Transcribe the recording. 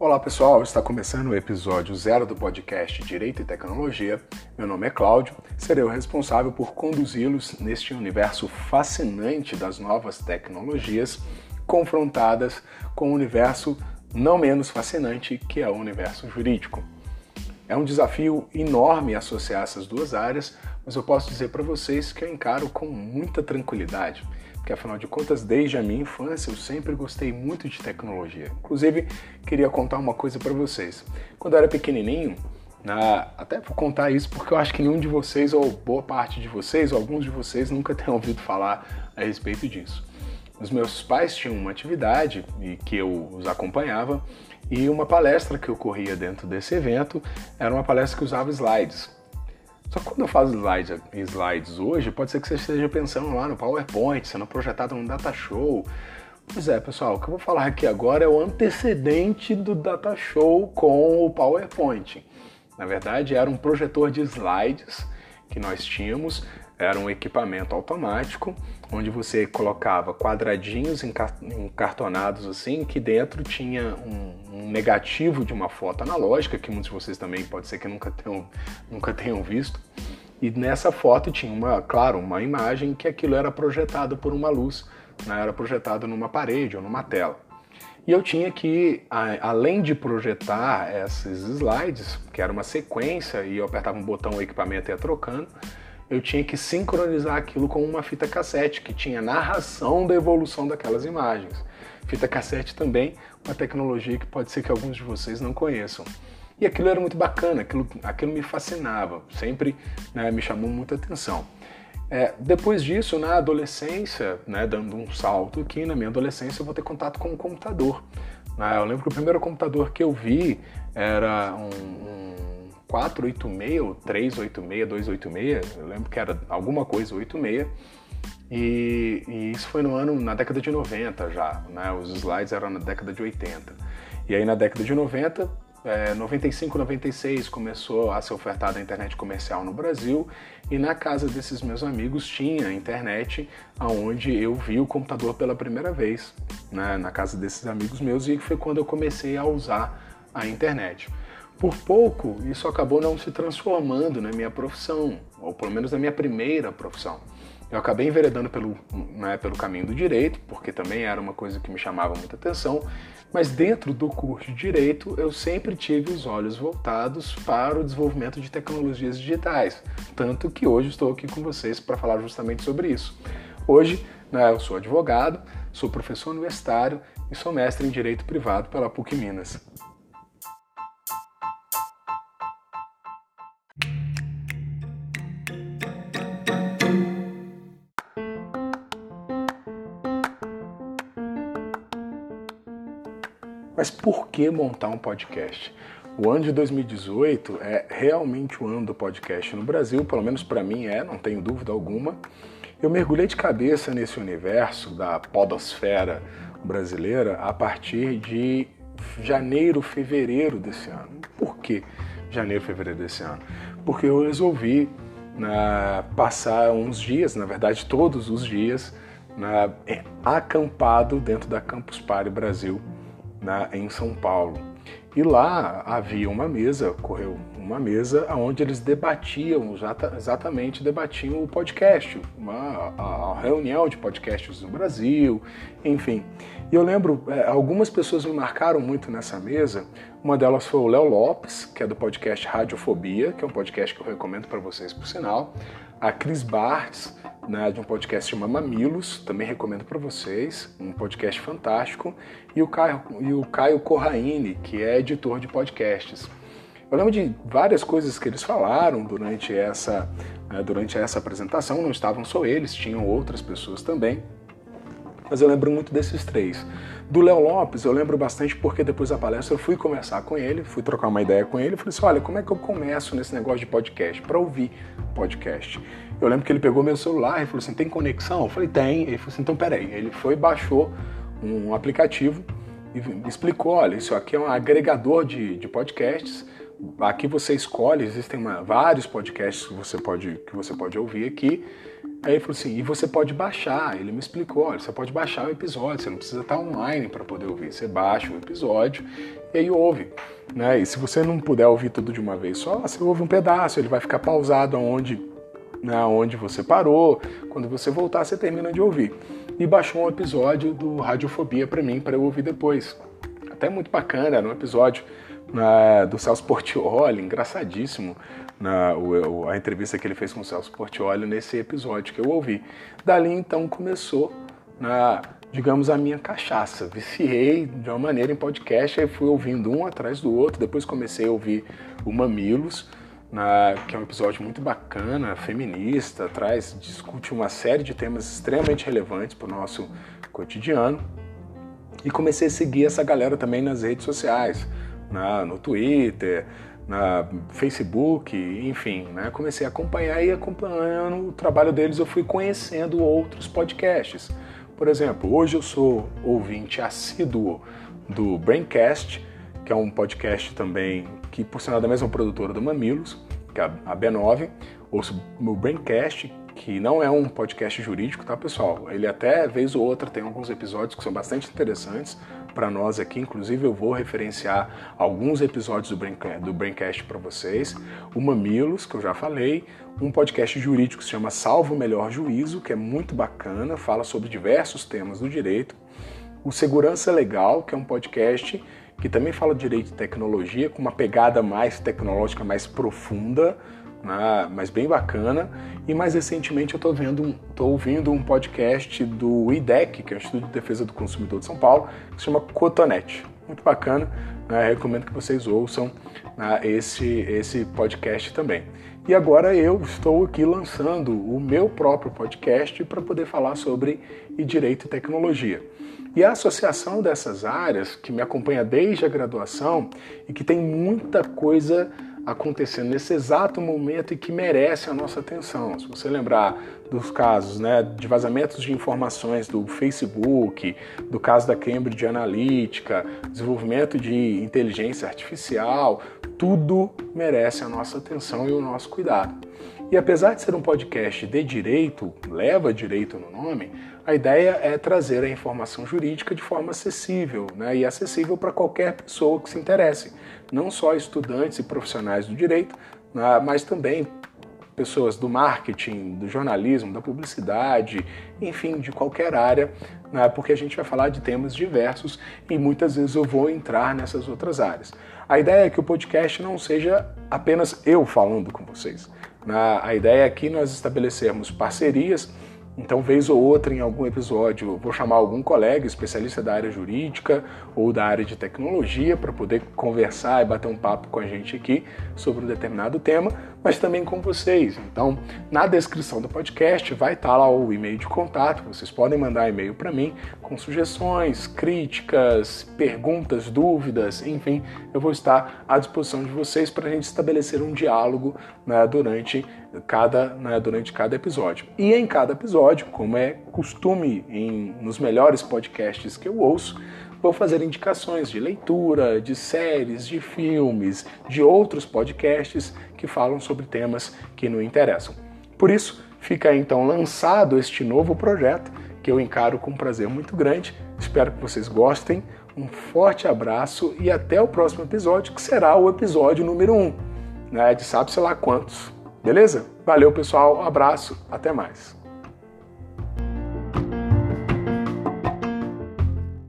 Olá pessoal, está começando o episódio zero do podcast Direito e Tecnologia. Meu nome é Cláudio, serei o responsável por conduzi-los neste universo fascinante das novas tecnologias, confrontadas com o um universo não menos fascinante que é o universo jurídico. É um desafio enorme associar essas duas áreas, mas eu posso dizer para vocês que eu encaro com muita tranquilidade porque afinal de contas, desde a minha infância, eu sempre gostei muito de tecnologia. Inclusive, queria contar uma coisa para vocês. Quando eu era pequenininho, na... até vou contar isso porque eu acho que nenhum de vocês, ou boa parte de vocês, ou alguns de vocês, nunca tenham ouvido falar a respeito disso. Os meus pais tinham uma atividade e que eu os acompanhava e uma palestra que ocorria dentro desse evento era uma palestra que usava slides. Só que quando eu faço slides, slides hoje, pode ser que você esteja pensando lá no PowerPoint, sendo projetado no Data Show. Pois é, pessoal, o que eu vou falar aqui agora é o antecedente do Data Show com o PowerPoint. Na verdade, era um projetor de slides que nós tínhamos era um equipamento automático onde você colocava quadradinhos encartonados assim, que dentro tinha um, negativo de uma foto analógica, que muitos de vocês também pode ser que nunca tenham, nunca tenham visto. E nessa foto tinha uma, claro, uma imagem que aquilo era projetado por uma luz, né? era projetado numa parede ou numa tela. E eu tinha que, além de projetar esses slides, que era uma sequência, e eu apertava um botão, o equipamento ia trocando, eu tinha que sincronizar aquilo com uma fita cassete que tinha narração da evolução daquelas imagens. Fita cassete também, uma tecnologia que pode ser que alguns de vocês não conheçam. E aquilo era muito bacana, aquilo, aquilo me fascinava, sempre né, me chamou muita atenção. É, depois disso, na adolescência, né, dando um salto aqui, na minha adolescência eu vou ter contato com o computador. Né? Eu lembro que o primeiro computador que eu vi era um, um 486 ou 386, 286, eu lembro que era alguma coisa 86. E, e, isso foi no ano, na década de 90 já, né? Os slides eram na década de 80. E aí na década de 90, é, 95, 96 começou a ser ofertada a internet comercial no Brasil e na casa desses meus amigos tinha internet aonde eu vi o computador pela primeira vez, né? Na casa desses amigos meus e foi quando eu comecei a usar a internet. Por pouco, isso acabou não se transformando na minha profissão, ou pelo menos na minha primeira profissão. Eu acabei enveredando pelo, né, pelo caminho do direito, porque também era uma coisa que me chamava muita atenção, mas dentro do curso de direito eu sempre tive os olhos voltados para o desenvolvimento de tecnologias digitais, tanto que hoje estou aqui com vocês para falar justamente sobre isso. Hoje né, eu sou advogado, sou professor universitário e sou mestre em direito privado pela PUC Minas. Mas por que montar um podcast? O ano de 2018 é realmente o ano do podcast no Brasil, pelo menos para mim é, não tenho dúvida alguma. Eu mergulhei de cabeça nesse universo da podosfera brasileira a partir de janeiro, fevereiro desse ano. Por que janeiro, fevereiro desse ano? Porque eu resolvi né, passar uns dias, na verdade todos os dias, né, acampado dentro da Campus Party Brasil na, em São Paulo. E lá havia uma mesa, correu uma mesa onde eles debatiam, exatamente debatiam o podcast, uma a, a reunião de podcasts no Brasil, enfim. E eu lembro, é, algumas pessoas me marcaram muito nessa mesa. Uma delas foi o Léo Lopes, que é do podcast Radiofobia, que é um podcast que eu recomendo para vocês, por sinal. A Cris Bartz, né, de um podcast chamado Mamilos, também recomendo para vocês, um podcast fantástico, e o Caio, e o Caio Corraine, que é editor de podcasts. Eu lembro de várias coisas que eles falaram durante essa, né, durante essa apresentação, não estavam só eles, tinham outras pessoas também, mas eu lembro muito desses três. Do Léo Lopes, eu lembro bastante porque depois da palestra eu fui conversar com ele, fui trocar uma ideia com ele, falei assim, olha, como é que eu começo nesse negócio de podcast, para ouvir podcast? Eu lembro que ele pegou meu celular e falou assim, tem conexão? Eu falei, tem. Ele falou assim, então peraí. Ele foi baixou um aplicativo e explicou, olha, isso aqui é um agregador de, de podcasts, aqui você escolhe, existem uma, vários podcasts que você pode, que você pode ouvir aqui, Aí ele falou assim: e você pode baixar. Ele me explicou: olha, você pode baixar o episódio, você não precisa estar online para poder ouvir. Você baixa o episódio e aí ouve. Né? E se você não puder ouvir tudo de uma vez só, você ouve um pedaço, ele vai ficar pausado aonde, né, onde você parou. Quando você voltar, você termina de ouvir. E baixou um episódio do Radiofobia para mim, para eu ouvir depois. Até muito bacana, era um episódio né, do Celso Portioli, engraçadíssimo na, o, a entrevista que ele fez com o Celso Portioli nesse episódio que eu ouvi. Dali então começou, na, digamos, a minha cachaça. Viciei de uma maneira em podcast, aí fui ouvindo um atrás do outro, depois comecei a ouvir o Mamilos, na, que é um episódio muito bacana, feminista, traz, discute uma série de temas extremamente relevantes para o nosso cotidiano. E comecei a seguir essa galera também nas redes sociais, na, no Twitter, na Facebook, enfim, né? Comecei a acompanhar e acompanhando o trabalho deles, eu fui conhecendo outros podcasts. Por exemplo, hoje eu sou ouvinte assíduo do Braincast, que é um podcast também que, por sinal, é da mesma produtora do Mamilos, que é a B9. Ouço o Braincast, que não é um podcast jurídico, tá, pessoal? Ele até, vez ou outra, tem alguns episódios que são bastante interessantes, para nós aqui. Inclusive, eu vou referenciar alguns episódios do, Braincast, do Braincast para vocês. O Mamilos, que eu já falei. Um podcast jurídico que se chama Salvo Melhor Juízo, que é muito bacana, fala sobre diversos temas do direito. O Segurança Legal, que é um podcast que também fala de direito e tecnologia, com uma pegada mais tecnológica, mais profunda né, mas bem bacana. E mais recentemente eu estou ouvindo um podcast do IDEC, que é o Instituto de Defesa do Consumidor de São Paulo, que se chama Cotonete. Muito bacana, né, recomendo que vocês ouçam né, esse, esse podcast também. E agora eu estou aqui lançando o meu próprio podcast para poder falar sobre direito e tecnologia. E a associação dessas áreas, que me acompanha desde a graduação e que tem muita coisa acontecendo nesse exato momento e que merece a nossa atenção. Se você lembrar dos casos né, de vazamentos de informações do Facebook, do caso da Cambridge Analytica, desenvolvimento de inteligência artificial, tudo merece a nossa atenção e o nosso cuidado. E apesar de ser um podcast de direito, leva direito no nome, a ideia é trazer a informação jurídica de forma acessível né, e acessível para qualquer pessoa que se interesse não só estudantes e profissionais do direito, né, mas também pessoas do marketing, do jornalismo, da publicidade, enfim, de qualquer área, né, porque a gente vai falar de temas diversos e muitas vezes eu vou entrar nessas outras áreas. A ideia é que o podcast não seja apenas eu falando com vocês. Né, a ideia é que nós estabelecermos parcerias então, vez ou outra, em algum episódio, vou chamar algum colega especialista da área jurídica ou da área de tecnologia para poder conversar e bater um papo com a gente aqui sobre um determinado tema, mas também com vocês. Então, na descrição do podcast vai estar lá o e-mail de contato. Vocês podem mandar e-mail para mim com sugestões, críticas, perguntas, dúvidas, enfim, eu vou estar à disposição de vocês para a gente estabelecer um diálogo né, durante cada, né, durante cada episódio. E em cada episódio, como é costume em, nos melhores podcasts que eu ouço, vou fazer indicações de leitura, de séries, de filmes, de outros podcasts que falam sobre temas que nos interessam. Por isso, fica então lançado este novo projeto que eu encaro com um prazer muito grande. Espero que vocês gostem. Um forte abraço e até o próximo episódio, que será o episódio número 1, né, de sabe-se lá quantos. Beleza? Valeu, pessoal. Um abraço. Até mais.